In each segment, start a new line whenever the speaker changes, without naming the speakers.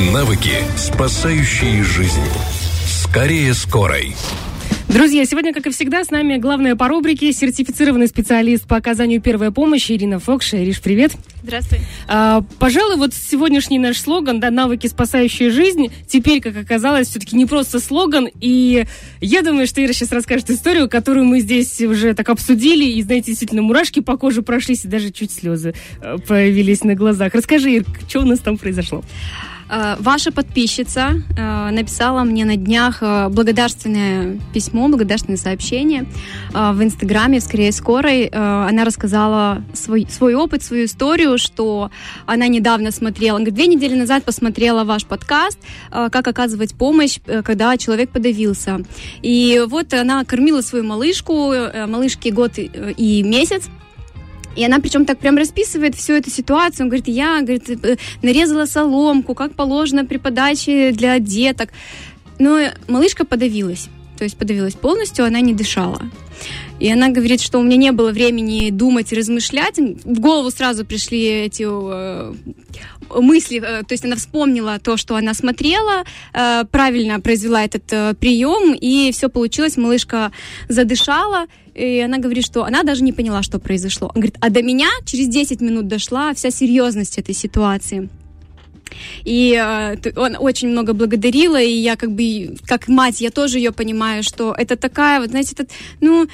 Навыки, спасающие жизнь. Скорее скорой.
Друзья, сегодня, как и всегда, с нами главная по рубрике сертифицированный специалист по оказанию первой помощи Ирина Фокша. Ириш, привет.
Здравствуй.
А, пожалуй, вот сегодняшний наш слоган, да, навыки, спасающие жизнь, теперь, как оказалось, все-таки не просто слоган. И я думаю, что Ира сейчас расскажет историю, которую мы здесь уже так обсудили. И, знаете, действительно, мурашки по коже прошлись, и даже чуть слезы э, появились на глазах. Расскажи, Ир, что у нас там произошло?
Э, ваша подписчица э, написала мне на днях э, благодарственное письмо, благодарственное сообщение в Инстаграме, в «Скорее скорой». Она рассказала свой, свой опыт, свою историю, что она недавно смотрела, говорит, две недели назад посмотрела ваш подкаст «Как оказывать помощь, когда человек подавился». И вот она кормила свою малышку, малышке год и месяц, и она причем так прям расписывает всю эту ситуацию. Он говорит, я говорит, э, нарезала соломку, как положено при подаче для деток. Но малышка подавилась. То есть подавилась полностью, она не дышала. И она говорит, что у меня не было времени думать и размышлять. В голову сразу пришли эти э, мысли, э, то есть она вспомнила то, что она смотрела, э, правильно произвела этот прием, и все получилось, малышка задышала, и она говорит, что она даже не поняла, что произошло. Она говорит, а до меня через 10 минут дошла вся серьезность этой ситуации. И э, он очень много благодарила, и я как бы, как мать, я тоже ее понимаю, что это такая, вот, знаете, это, ну,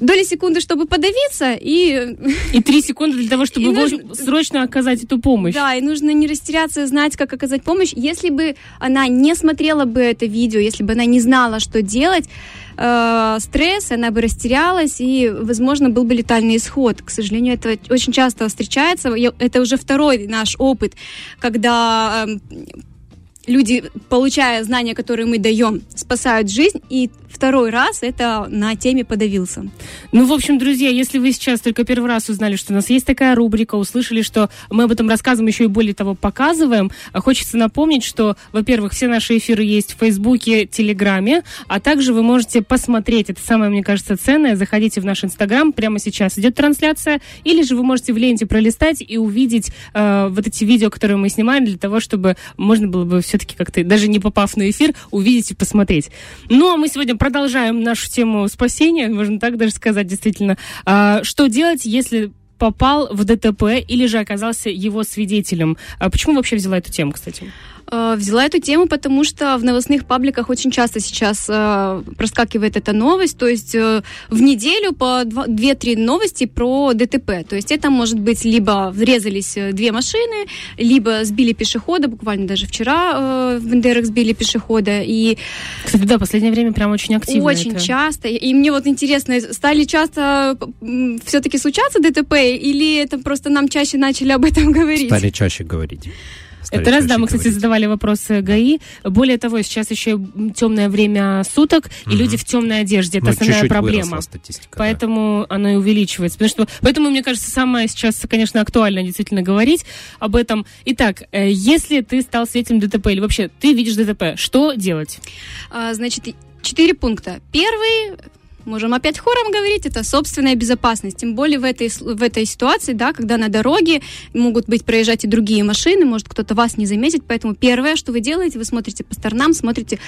доли секунды, чтобы подавиться, и...
И три секунды для того, чтобы нужно... срочно оказать эту помощь.
Да, и нужно не растеряться, знать, как оказать помощь. Если бы она не смотрела бы это видео, если бы она не знала, что делать, э, стресс, она бы растерялась, и, возможно, был бы летальный исход. К сожалению, это очень часто встречается. Это уже второй наш опыт, когда э, люди, получая знания, которые мы даем, спасают жизнь, и второй раз это на теме подавился.
Ну, в общем, друзья, если вы сейчас только первый раз узнали, что у нас есть такая рубрика, услышали, что мы об этом рассказываем, еще и более того показываем, хочется напомнить, что, во-первых, все наши эфиры есть в Фейсбуке, Телеграме, а также вы можете посмотреть, это самое, мне кажется, ценное, заходите в наш Инстаграм, прямо сейчас идет трансляция, или же вы можете в ленте пролистать и увидеть э, вот эти видео, которые мы снимаем, для того, чтобы можно было бы все-таки как-то, даже не попав на эфир, увидеть и посмотреть. Ну, а мы сегодня продолжаем нашу тему спасения, можно так даже сказать, действительно. А, что делать, если попал в ДТП или же оказался его свидетелем? А почему вообще взяла эту тему, кстати?
Э, взяла эту тему, потому что в новостных пабликах очень часто сейчас э, проскакивает эта новость, то есть э, в неделю по 2-3 новости про ДТП. То есть это может быть либо врезались две машины, либо сбили пешехода, буквально даже вчера э, в Бендерах сбили пешехода. И...
Кстати, да, в последнее время прям очень активно
Очень
это.
часто. И мне вот интересно, стали часто все-таки случаться ДТП, или это просто нам чаще начали об этом говорить?
Стали чаще говорить.
Это раз, да, мы, кстати, задавали вопросы ГАИ. Более того, сейчас еще темное время суток, угу. и люди в темной одежде. Это ну, основная проблема. Поэтому да. оно и увеличивается. Потому что, поэтому, мне кажется, самое сейчас, конечно, актуально действительно говорить об этом. Итак, э, если ты стал свидетелем ДТП, или вообще ты видишь ДТП, что делать?
А, значит, четыре пункта. Первый можем опять хором говорить, это собственная безопасность. Тем более в этой, в этой ситуации, да, когда на дороге могут быть проезжать и другие машины, может кто-то вас не заметит. Поэтому первое, что вы делаете, вы смотрите по сторонам, смотрите,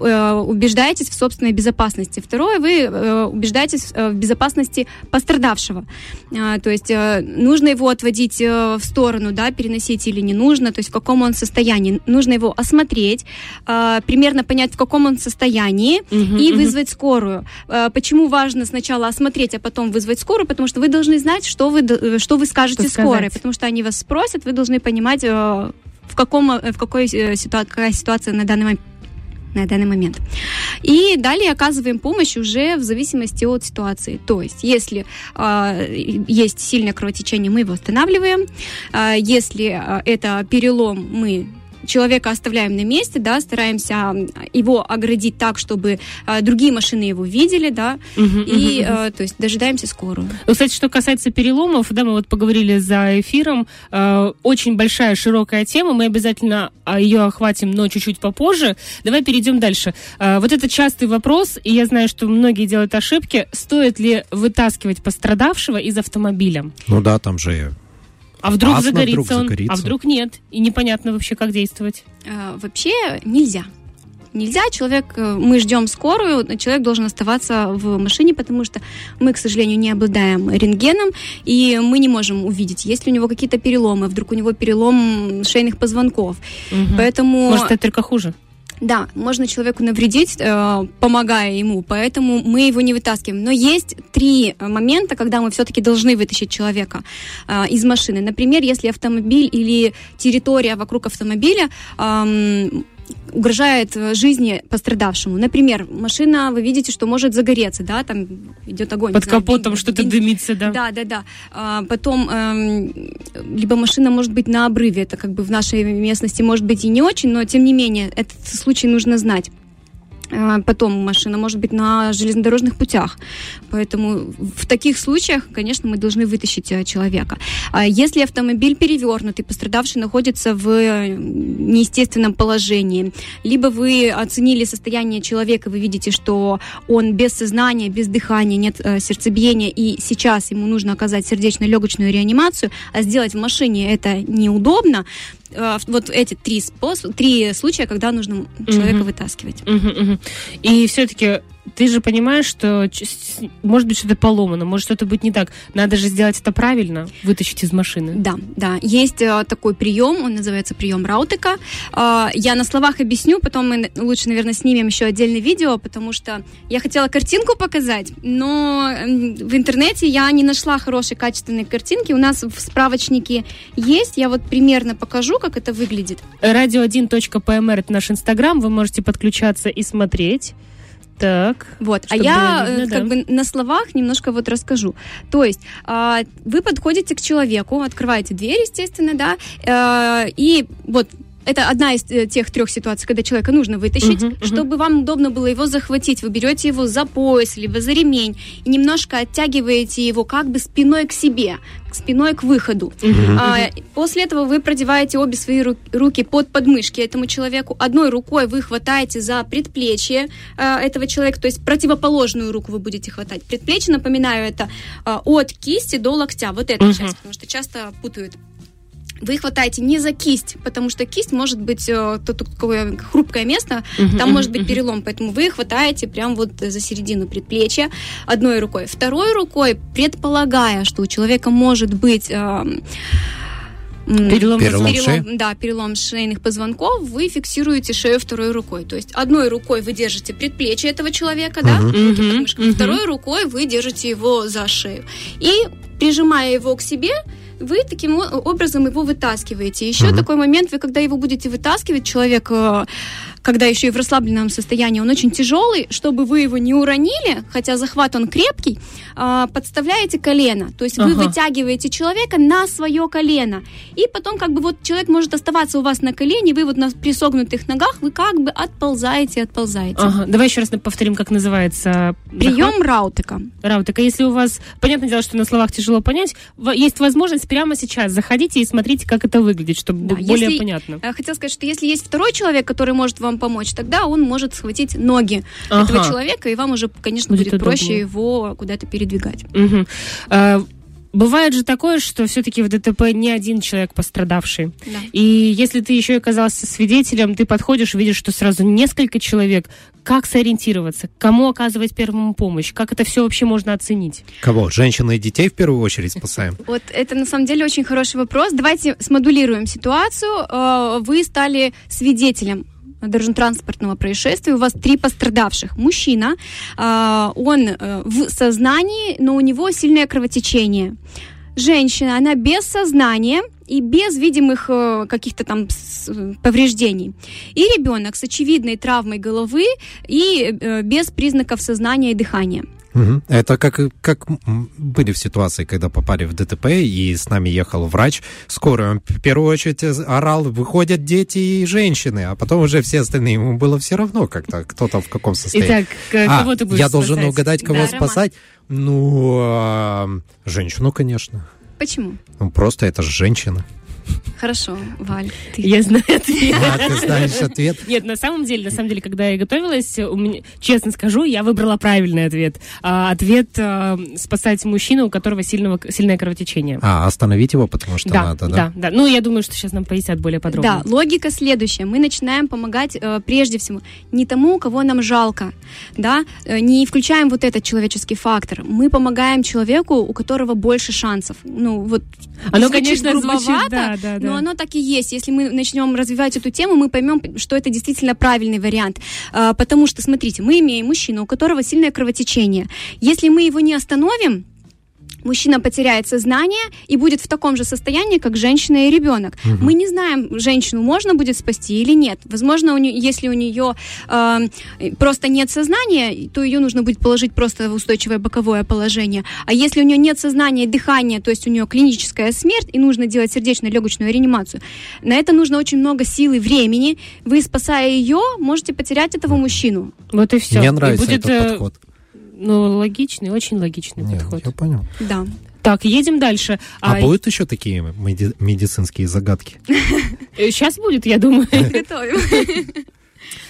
э, убеждаетесь в собственной безопасности. Второе, вы э, убеждаетесь э, в безопасности пострадавшего. Э, то есть э, нужно его отводить э, в сторону, да, переносить или не нужно, то есть в каком он состоянии. Нужно его осмотреть, э, примерно понять, в каком он состоянии, угу, и угу. вызвать скорую. Э, Почему важно сначала осмотреть, а потом вызвать скорую? Потому что вы должны знать, что вы, э, что вы скажете что скорой. Потому что они вас спросят, вы должны понимать, э, в, каком, э, в какой ситуации, какая ситуация на данный момент на данный момент. И далее оказываем помощь уже в зависимости от ситуации. То есть, если э, есть сильное кровотечение, мы его останавливаем. Э, если э, это перелом, мы человека оставляем на месте, да, стараемся его оградить так, чтобы э, другие машины его видели, да, угу, и, угу. Э, то есть, дожидаемся скорую.
Ну, кстати, что касается переломов, да, мы вот поговорили за эфиром, э, очень большая, широкая тема, мы обязательно а, ее охватим, но чуть-чуть попозже. Давай перейдем дальше. Э, вот это частый вопрос, и я знаю, что многие делают ошибки, стоит ли вытаскивать пострадавшего из автомобиля?
Ну да, там же
А вдруг
Опасно,
загорится
вдруг
он,
загорится.
а вдруг нет, и непонятно вообще, как действовать.
Э, Вообще нельзя. Нельзя, человек, э, мы ждем скорую, человек должен оставаться в машине, потому что мы, к сожалению, не обладаем рентгеном, и мы не можем увидеть, есть ли у него какие-то переломы, вдруг у него перелом шейных позвонков.
Мгм.
Поэтому...
Может, это только хуже.
Да, можно человеку навредить, э, помогая ему, поэтому мы его не вытаскиваем. Но есть три э, момента, когда мы все-таки должны вытащить человека э, из машины. Например, если автомобиль или территория вокруг автомобиля угрожает э, жизни пострадавшему. Например, машина, вы видите, что может загореться, да, там идет огонь.
Под
знаю,
капотом
бен-
что-то
бен-
дымится, да.
да, да, да. А, потом, эм, либо машина может быть на обрыве, это как бы в нашей местности может быть и не очень, но тем не менее этот случай нужно знать. А, Потом машина может быть на железнодорожных путях. Поэтому в таких случаях, конечно, мы должны вытащить э, человека. А Если автомобиль перевернутый, пострадавший находится в э, неестественном положении, либо вы оценили состояние человека, вы видите, что он без сознания, без дыхания, нет э, сердцебиения, и сейчас ему нужно оказать сердечно-легочную реанимацию, а сделать в машине это неудобно, вот эти три, способ, три случая, когда нужно человека
Мгм.
вытаскивать.
Мгм, мгм. И все-таки ты же понимаешь, что может быть что-то поломано, может что-то быть не так. Надо же сделать это правильно, вытащить из машины.
Да, да, есть э, такой прием, он называется прием Раутека. Э, я на словах объясню, потом мы лучше, наверное, снимем еще отдельное видео, потому что я хотела картинку показать, но в интернете я не нашла хорошей качественной картинки. У нас в справочнике есть, я вот примерно покажу, как это выглядит.
Radio1.pmr это наш инстаграм, вы можете подключаться и смотреть. Так.
Вот, а я
было видно,
э, как
да.
бы на словах немножко вот расскажу. То есть а, вы подходите к человеку, открываете дверь, естественно, да, э, и вот это одна из э, тех трех ситуаций, когда человека нужно вытащить,
Мгм, мгм.
чтобы вам удобно было его захватить. Вы берете его за пояс, либо за ремень, и немножко оттягиваете его как бы спиной к себе, спиной к выходу. А, после этого вы продеваете обе свои ру- руки под подмышки этому человеку. Одной рукой вы хватаете за предплечье а, этого человека, то есть противоположную руку вы будете хватать. Предплечье, напоминаю, это а, от кисти до локтя. Вот эта
Мгм.
часть, потому что часто путают. Вы хватаете не за кисть, потому что кисть может быть э, то- то- такое хрупкое место,
Мгм,
там
мгм,
может быть
мгм.
перелом, поэтому вы хватаете прям вот за середину предплечья одной рукой. Второй рукой, предполагая, что у человека может быть м,
Перелом
Перелом
мозга.
шеи?
да, перелом шейных позвонков, вы фиксируете шею второй рукой. То есть одной рукой вы держите предплечье этого человека, да,
Мгм.
руки под мышками,
мгм.
второй рукой вы держите его за шею. И прижимая его к себе, вы таким образом его вытаскиваете. Еще
Мгм.
такой момент, вы когда его будете вытаскивать, человек, э, когда еще и в расслабленном состоянии, он очень тяжелый, чтобы вы его не уронили, хотя захват он крепкий, а, подставляете колено. То есть вы
Ага.
вытягиваете человека на свое колено. И потом как бы вот человек может оставаться у вас на колене, вы вот на присогнутых ногах, вы как бы отползаете, отползаете.
Ага. Давай еще раз повторим, как называется
Прием раутека.
Раутек. А если у вас, понятное дело, что на словах тяжело понять, есть возможность прямо сейчас заходите и смотрите, как это выглядит, чтобы
Да,
было более
если-
понятно.
Э, Хотела сказать, что если есть второй человек, который может вам помочь, тогда он может схватить ноги
Ага.
этого человека, и вам уже, конечно,
Будет
будет, проще
удобнее.
его куда-то передвигать.
Мгм. А, Бывает же такое, что все-таки в ДТП не один человек пострадавший.
Да.
И если ты еще и оказался свидетелем, ты подходишь, видишь, что сразу несколько человек. Как сориентироваться? Кому оказывать первую помощь? Как это все вообще можно оценить?
Кого? Женщин и детей в первую очередь спасаем?
Вот это на самом деле очень хороший вопрос. Давайте смодулируем ситуацию. Э, Вы стали свидетелем дорожно-транспортного происшествия. У вас три пострадавших. Мужчина, э, он э, в сознании, но у него сильное кровотечение. Женщина, она без сознания и без видимых э, каких-то там повреждений. И ребенок с очевидной травмой головы и э, без признаков сознания и дыхания.
Это как, как были в ситуации, когда попали в ДТП, и с нами ехал врач скорой. Он в первую очередь орал, выходят дети и женщины, а потом уже все остальные. Ему было все равно как-то, кто там в каком состоянии.
Итак,
А,
кого ты будешь
я должен
спасать?
угадать, кого
Да, Роман.
спасать? Ну, а, женщину, конечно.
Почему?
Ну, просто это же женщина.
Хорошо, Валь.
Ты... Я знаю ответ.
Да, ты знаешь ответ.
Нет, на самом деле, на самом деле, когда я готовилась, у меня, честно скажу, я выбрала правильный ответ. А, ответ а, спасать мужчину, у которого сильного, сильное кровотечение.
А, остановить его, потому что
да,
надо, да?
Да, да. Ну, я думаю, что сейчас нам пояснят более подробно.
Да, логика следующая. Мы начинаем помогать э, прежде всего не тому, кого нам жалко, да, э, не включаем вот этот человеческий фактор. Мы помогаем человеку, у которого больше шансов. Ну, вот
оно, конечно, звучит, да, да, да.
Но оно так и есть. Если мы начнем развивать эту тему, мы поймем, что это действительно правильный вариант. А, потому что, смотрите, мы имеем мужчину, у которого сильное кровотечение. Если мы его не остановим, мужчина потеряет сознание и будет в таком же состоянии, как женщина и ребенок. Угу. Мы не знаем, женщину можно будет спасти или нет. Возможно, у нее, если у нее э, просто нет сознания, то ее нужно будет положить просто в устойчивое боковое положение. А если у нее нет сознания и дыхания, то есть у нее клиническая смерть, и нужно делать сердечно-легочную реанимацию, на это нужно очень много сил и времени. Вы, спасая ее, можете потерять этого мужчину.
Вот и все.
Мне нравится
и будет,
этот
э,
подход.
Ну, логичный, очень логичный
Нет,
подход.
я понял.
Да.
Так, едем дальше.
А, будут еще такие меди- медицинские загадки?
Сейчас будет, я думаю.
Готовим.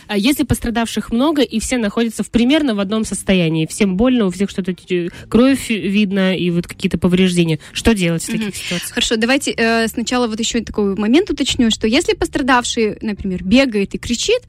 А если пострадавших много, и все находятся в примерно в одном состоянии, всем больно, у всех что-то э, кровь видно и вот какие-то повреждения, что делать в таких ситуациях?
Хорошо, давайте э, сначала вот еще такой момент уточню, что если пострадавший, например, бегает и кричит,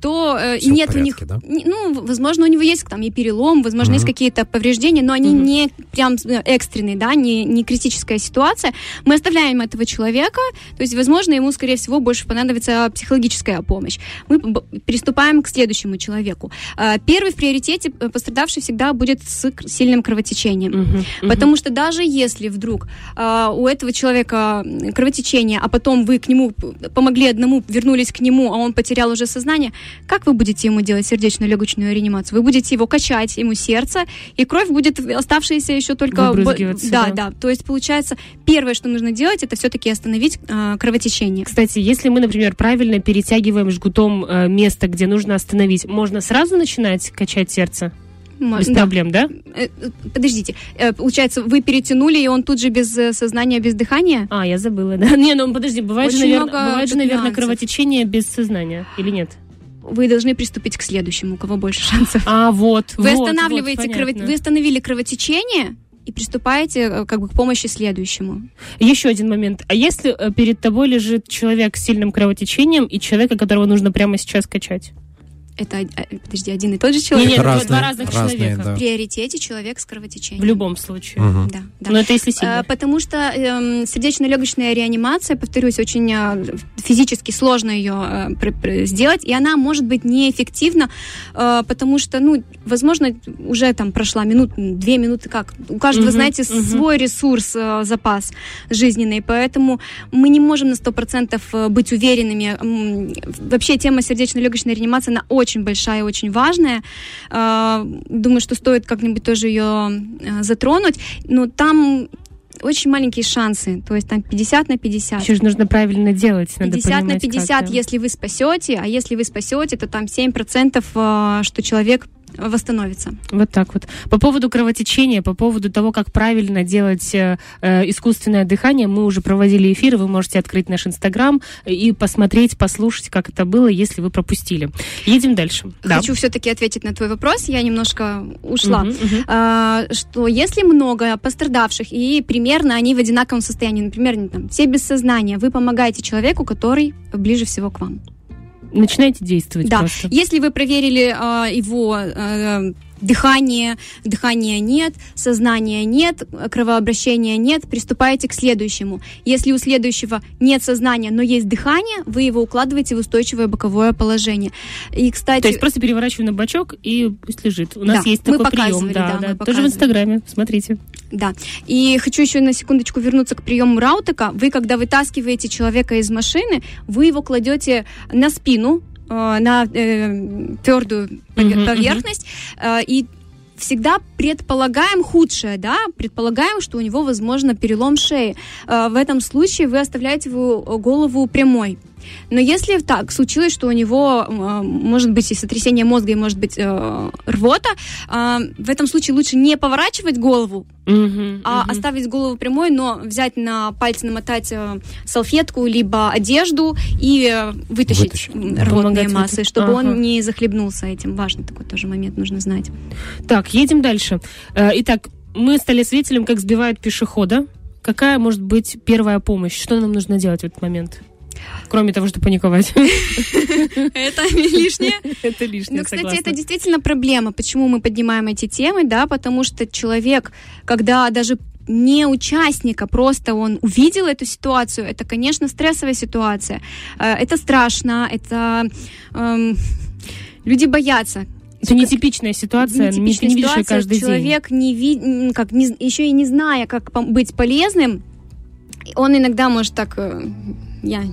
то э, нет
порядке,
у них,
да?
не- ну, возможно, у него есть там и перелом, возможно, есть какие-то повреждения, но они
Мгм.
не прям э, экстренные, да, не, не критическая ситуация. Мы оставляем этого человека, то есть, возможно, ему, скорее всего, больше понадобится психологическая помощь. Мы приступаем к следующему человеку. Э, Первый в приоритете э, пострадавший всегда будет с сильным кровотечением.
Мгм, мгм.
Потому что даже если вдруг а, у этого человека кровотечение, а потом вы к нему помогли одному, вернулись к нему, а он потерял уже сознание, как вы будете ему делать сердечно-легочную реанимацию? Вы будете его качать, ему сердце, и кровь будет оставшаяся еще только...
Выбрызгиваться,
Да,
да.
да. То есть, получается, первое, что нужно делать, это все-таки остановить а, кровотечение.
Кстати, если мы, например, правильно перетягиваем жгутом э, место, где нужно остановить, можно сразу начинать качать сердце? Без
да.
проблем, да?
Э, э, Подождите, Э, получается, вы перетянули, и он тут же без э, сознания, без дыхания?
А, я забыла, да. Не, ну подожди, бывает же,
Очень
наверное,
много
бывает же, наверное,
нюансов.
кровотечение без сознания, или нет?
Вы должны приступить к следующему, у кого больше шансов.
А, вот.
Вы
вот,
останавливаете,
вот,
крово- вы остановили кровотечение и приступаете э, как бы к помощи следующему.
Еще один момент. А если э, перед тобой лежит человек с сильным кровотечением и человека, которого нужно прямо сейчас качать?
Это, э, подожди, один и тот же человек?
не,
Это
два-
разные-
два разных
разные,
человека.
да.
В приоритете человек с кровотечением.
В любом случае.
Мгм.
Да, да.
Но это если сильно.
Э, Потому что эм, сердечно-легочная реанимация, повторюсь, очень э, физически сложно ее э, пр- пр- сделать, и она может быть неэффективна, э, потому что, ну, возможно, уже там прошла минут, две минуты, как у каждого,
Мгм,
знаете,
мгм.
свой ресурс, э, запас жизненный, поэтому мы не можем на 100% э, быть уверенными. Вообще тема сердечно-легочной реанимации, она очень большая, очень важная. Э, Думаю, что стоит как-нибудь тоже ее э, затронуть, но там очень маленькие шансы, то есть там 50 на 50.
Еще же нужно правильно делать. Надо
50 на
понимать,
50,
как, да.
если вы спасете, а если вы спасете, то там 7%, э, что человек восстановится.
Вот так вот. По поводу кровотечения, по поводу того, как правильно делать э, э, искусственное дыхание, мы уже проводили эфир, вы можете открыть наш инстаграм и посмотреть, послушать, как это было, если вы пропустили. Едем дальше. Да.
Хочу все-таки ответить на твой вопрос, я немножко ушла.
Мгм, мгм.
А, что если много пострадавших и примерно они в одинаковом состоянии, например, там, все без сознания, вы помогаете человеку, который ближе всего к вам.
Начинайте действовать
Да.
просто.
Если вы проверили а, его а, дыхание, дыхания нет, сознания нет, кровообращения нет, приступаете к следующему. Если у следующего нет сознания, но есть дыхание, вы его укладываете в устойчивое боковое положение. И, кстати,
То есть просто переворачиваю на бочок и пусть лежит. У нас
Да,
есть
мы
такой прием.
показывали,
Да,
да, мы
да. Тоже в инстаграме. Смотрите.
Да. И хочу еще на секундочку вернуться к приему Раутека. Вы, когда вытаскиваете человека из машины, вы его кладете на спину, на э, твердую
Мгм,
поверхность, э, и всегда предполагаем худшее, да, предполагаем, что у него, возможно, перелом шеи. Э, В этом случае вы оставляете его голову прямой. Но если так случилось, что у него э, может быть и сотрясение мозга, и может быть э, рвота, э, в этом случае лучше не поворачивать голову,
Мгм,
а
мгм.
оставить голову прямой, но взять на пальцы, намотать э, салфетку, либо одежду и вытащить
Вытащить.
рвотные
Помогать
массы, чтобы
Ага.
он не захлебнулся этим. Важный такой тоже момент нужно знать.
Так, едем дальше. Э, Итак, мы стали свидетелем, как сбивают пешехода. Какая может быть первая помощь? Что нам нужно делать в этот момент? Кроме того, что паниковать.
Это лишнее.
Это лишнее,
Ну, кстати, это действительно проблема. Почему мы поднимаем эти темы, да, потому что человек, когда даже не участника, просто он увидел эту ситуацию, это, конечно, стрессовая ситуация. Э, Это страшно, это... эм, люди боятся.
Это нетипичная ситуация, не, ты не видишь
ситуация,
каждый день.
человек не ви... как, не, еще и не зная, как быть полезным, он иногда может так, э, я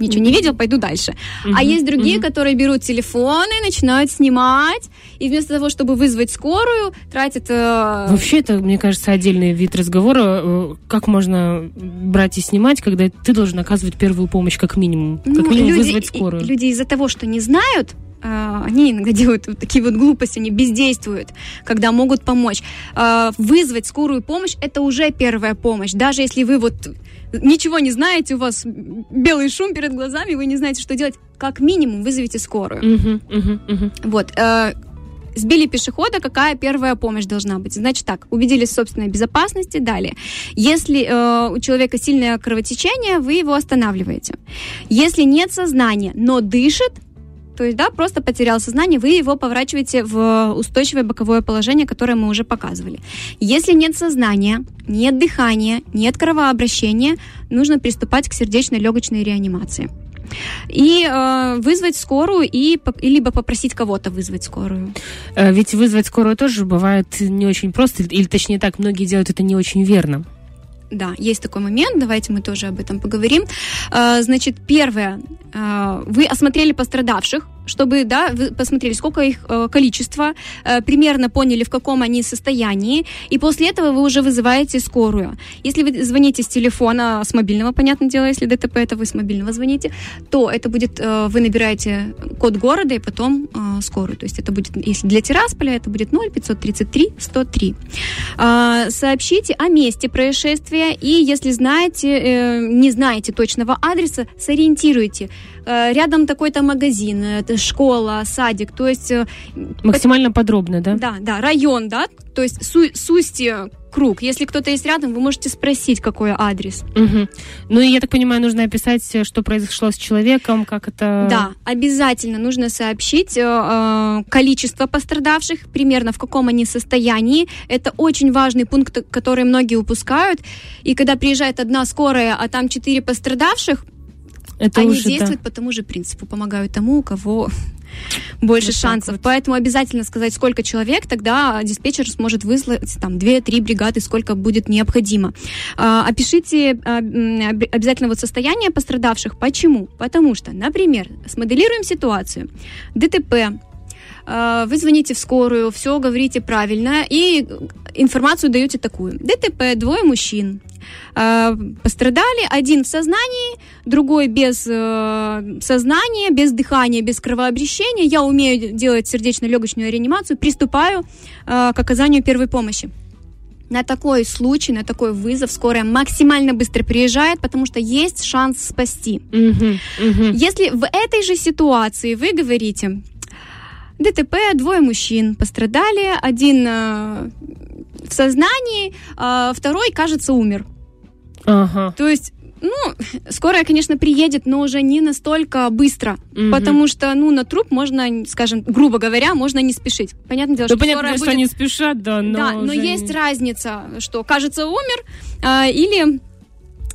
ничего не видел, пойду дальше. А
Мгм,
есть другие,
мгм.
которые берут телефоны, начинают снимать, и вместо того, чтобы вызвать скорую, тратят... э,
Вообще, это, мне кажется, отдельный вид разговора. Э, Как можно брать и снимать, когда ты должен оказывать первую помощь как минимум? Как
ну,
минимум
люди,
вызвать скорую.
люди из-за того, что не знают, э, они иногда делают вот такие вот глупости, они бездействуют, когда могут помочь. Э, Вызвать скорую помощь – это уже первая помощь. Даже если вы вот ничего не знаете, у вас белый шум перед глазами, вы не знаете, что делать, как минимум вызовите скорую.
Мгм, мгм.
Вот. э, Сбили пешехода, какая первая помощь должна быть? Значит так, убедились в собственной безопасности, далее. Если э, у человека сильное кровотечение, вы его останавливаете. Если нет сознания, но дышит, то есть, да, просто потерял сознание, вы его поворачиваете в устойчивое боковое положение, которое мы уже показывали. Если нет сознания, нет дыхания, нет кровообращения, нужно приступать к сердечно-легочной реанимации. И э, вызвать скорую, и, и либо попросить кого-то вызвать скорую.
Э, Ведь вызвать скорую тоже бывает не очень просто, или точнее так, многие делают это не очень верно.
Да, есть такой момент, давайте мы тоже об этом поговорим. Э, Значит, первое, э, вы осмотрели пострадавших, чтобы, да, вы посмотрели, сколько их э, количество, э, примерно поняли, в каком они состоянии, и после этого вы уже вызываете скорую. Если вы звоните с телефона, с мобильного, понятное дело, если ДТП, это вы с мобильного звоните, то это будет, э, вы набираете код города и потом э, скорую. То есть это будет, если для Тирасполя, это будет 0 533 103. А, Сообщите о месте происшествия и, если знаете, э, не знаете точного адреса, сориентируйте. Э, Рядом такой-то магазин, э, школа, садик, то есть э,
Максимально подробно, да?
да, да, район, да, то есть су- сусти круг. Если кто-то есть рядом, вы можете спросить, какой адрес.
Мгм. Ну и я так понимаю, нужно описать, э, что произошло с человеком, как это...
Да, обязательно нужно сообщить э, э, количество пострадавших, примерно в каком они состоянии. Это очень важный пункт, который многие упускают. И когда приезжает одна скорая, а там четыре пострадавших,
это
они
уже, да.
действуют по тому же принципу, помогают тому, у кого больше
Вот
шансов.
вот.
Поэтому обязательно сказать, сколько человек, тогда диспетчер сможет выслать там 2-3 бригады, сколько будет необходимо. А, Опишите а, обязательно вот состояние пострадавших. Почему? Потому что, например, смоделируем ситуацию. ДТП, вы звоните в скорую, все говорите правильно, и информацию даете такую. ДТП, двое мужчин. А, Пострадали, один в сознании, другой без э, сознания, без дыхания, без кровообращения. Я умею делать сердечно-легочную реанимацию, приступаю э, к оказанию первой помощи. На такой случай, на такой вызов скорая максимально быстро приезжает, потому что есть шанс спасти.
Мгм, мгм.
Если в этой же ситуации вы говорите, ДТП, двое мужчин пострадали, один э, в сознании, а второй, кажется, умер.
Ага.
То есть, ну, скорая, конечно, приедет, но уже не настолько быстро,
Мгм.
потому что, ну, на труп можно, скажем, грубо говоря, можно не спешить. Понятное дело,
Да
что
понятно,
скорая
что
будет-
они спешат, да, но...
да, но есть
не-
разница, что, кажется, умер, а, или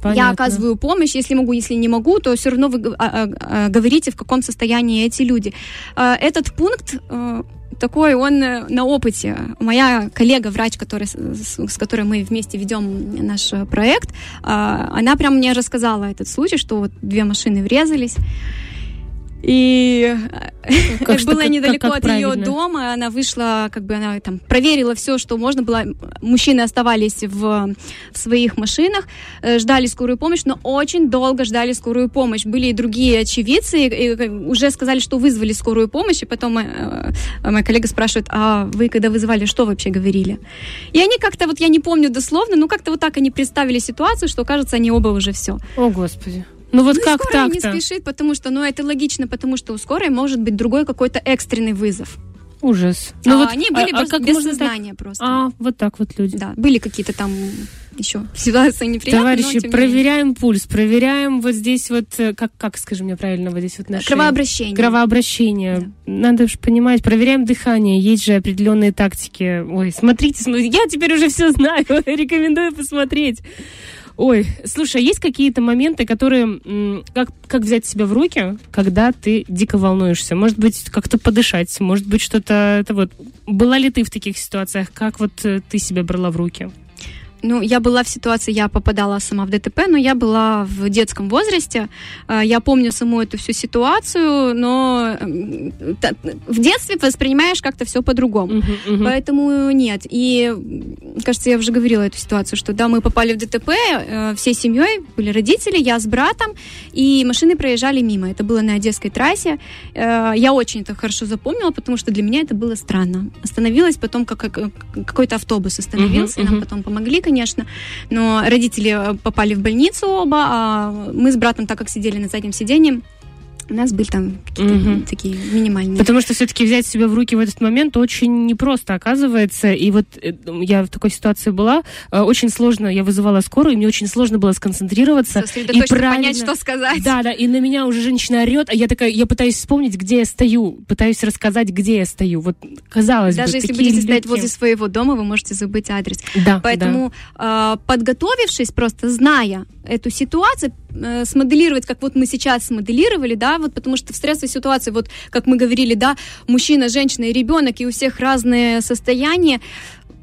я
Понятно.
оказываю помощь, если могу, если не могу, то все равно вы а, а, а, говорите, в каком состоянии эти люди. Этот пункт э, такой, он э, на опыте. Моя коллега, врач, который, с, с- которой мы вместе ведем наш проект, она прям мне рассказала этот случай, что вот две машины врезались. И
Как что-
было
как-
недалеко
как
от ее
правильно?
дома. Она вышла, как бы она там проверила все, что можно было. Мужчины оставались в, в своих машинах, э, ждали скорую помощь, но очень долго ждали скорую помощь. Были и другие очевидцы, и, и уже сказали, что вызвали скорую помощь, и потом э, э, моя коллега спрашивает, а вы когда вызывали, что вообще говорили? И они как-то, вот я не помню дословно, но как-то вот так они представили ситуацию, что, кажется, они оба уже все.
О, Господи. Ну вот
Ну,
как
скорая не спешит, потому что, ну, это логично, потому что у скорой может быть другой какой-то экстренный вызов.
Ужас.
а
Ну вот,
они были
а- а
без,
как
без
можно так?
сознания просто.
А, вот так вот люди.
Да, были какие-то там еще ситуации неприятные. но
Товарищи,
тем не менее.
проверяем пульс, проверяем вот здесь вот, э, как, как скажи мне правильно, вот здесь вот на шее.
Кровообращение.
Кровообращение. Надо же понимать, проверяем дыхание, есть же определенные тактики. Ой, смотрите, смотрите, я теперь уже все знаю, рекомендую посмотреть. Ой, слушай, а есть какие-то моменты, которые, как, как взять себя в руки, когда ты дико волнуешься? Может быть, как-то подышать, может быть, что-то, это вот, была ли ты в таких ситуациях, как вот э, ты себя брала в руки?
Ну, я была в ситуации, я попадала сама в ДТП, но я была в детском возрасте. Э, Я помню саму эту всю ситуацию, но в детстве воспринимаешь как-то все по-другому.
Мгм, мгм.
Поэтому нет. И, кажется, я уже говорила эту ситуацию, что да, мы попали в ДТП э, всей семьей, были родители, я с братом, и машины проезжали мимо. Это было на Одесской трассе. Э, я очень это хорошо запомнила, потому что для меня это было странно. Остановилась потом, как, как- какой-то автобус остановился,
Мгм,
нам
мгм.
потом помогли, конечно, но родители э, попали в больницу оба, а мы с братом, так как сидели на заднем сиденье, у нас были там какие-то
Мгм.
такие минимальные.
Потому что все-таки взять себя в руки в этот момент очень непросто оказывается. И вот э, я в такой ситуации была. э, Очень сложно, я вызывала скорую, и мне очень сложно было сконцентрироваться. И правильно-
понять, что сказать.
Да, да, и на меня уже женщина орет, а я такая, я пытаюсь вспомнить, где я стою, пытаюсь рассказать, где я стою. Вот казалось
Даже
бы,
если будете стоять
легкие-
возле своего дома, вы можете забыть адрес.
Да,
Поэтому, э, подготовившись, просто зная эту ситуацию, э, смоделировать, как вот мы сейчас смоделировали, да, вот потому что в стрессовой ситуации, вот как мы говорили, да, мужчина, женщина и ребенок, и у всех разные состояния,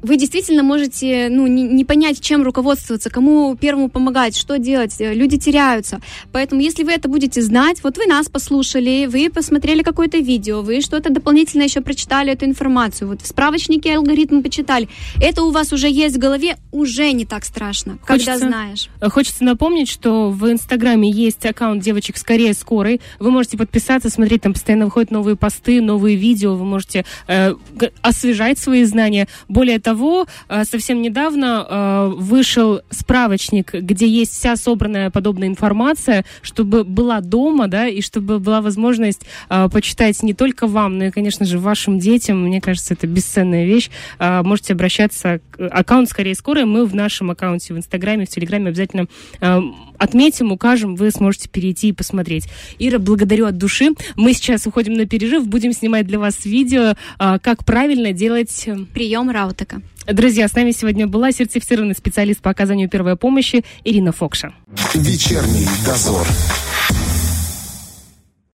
вы действительно можете ну, не, не понять, чем руководствоваться, кому первому помогать, что делать. Э, Люди теряются. Поэтому, если вы это будете знать, вот вы нас послушали, вы посмотрели какое-то видео, вы что-то дополнительно еще прочитали эту информацию, вот в справочнике алгоритм почитали, это у вас уже есть в голове, уже не так страшно, когда
Хочется-
знаешь.
Хочется напомнить, что в Инстаграме есть аккаунт девочек скорее скорой. Вы можете подписаться, смотреть, там постоянно выходят новые посты, новые видео. Вы можете э, освежать свои знания. Более того, э, совсем недавно э, вышел справочник, где есть вся собранная подобная информация, чтобы была дома, да, и чтобы была возможность э, почитать не только вам, но и, конечно же, вашим детям. Мне кажется, это бесценная вещь. Можете обращаться аккаунт скорее скорой. Мы в нашем аккаунте в Инстаграме, в Телеграме обязательно отметим, укажем, вы сможете перейти и посмотреть. Ира, благодарю от души. Мы сейчас уходим на перерыв, будем снимать для вас видео, э, как правильно делать... э,
Прием Раутека.
Друзья, с нами сегодня была сертифицированный специалист по оказанию первой помощи Ирина Фокша.
Вечерний дозор.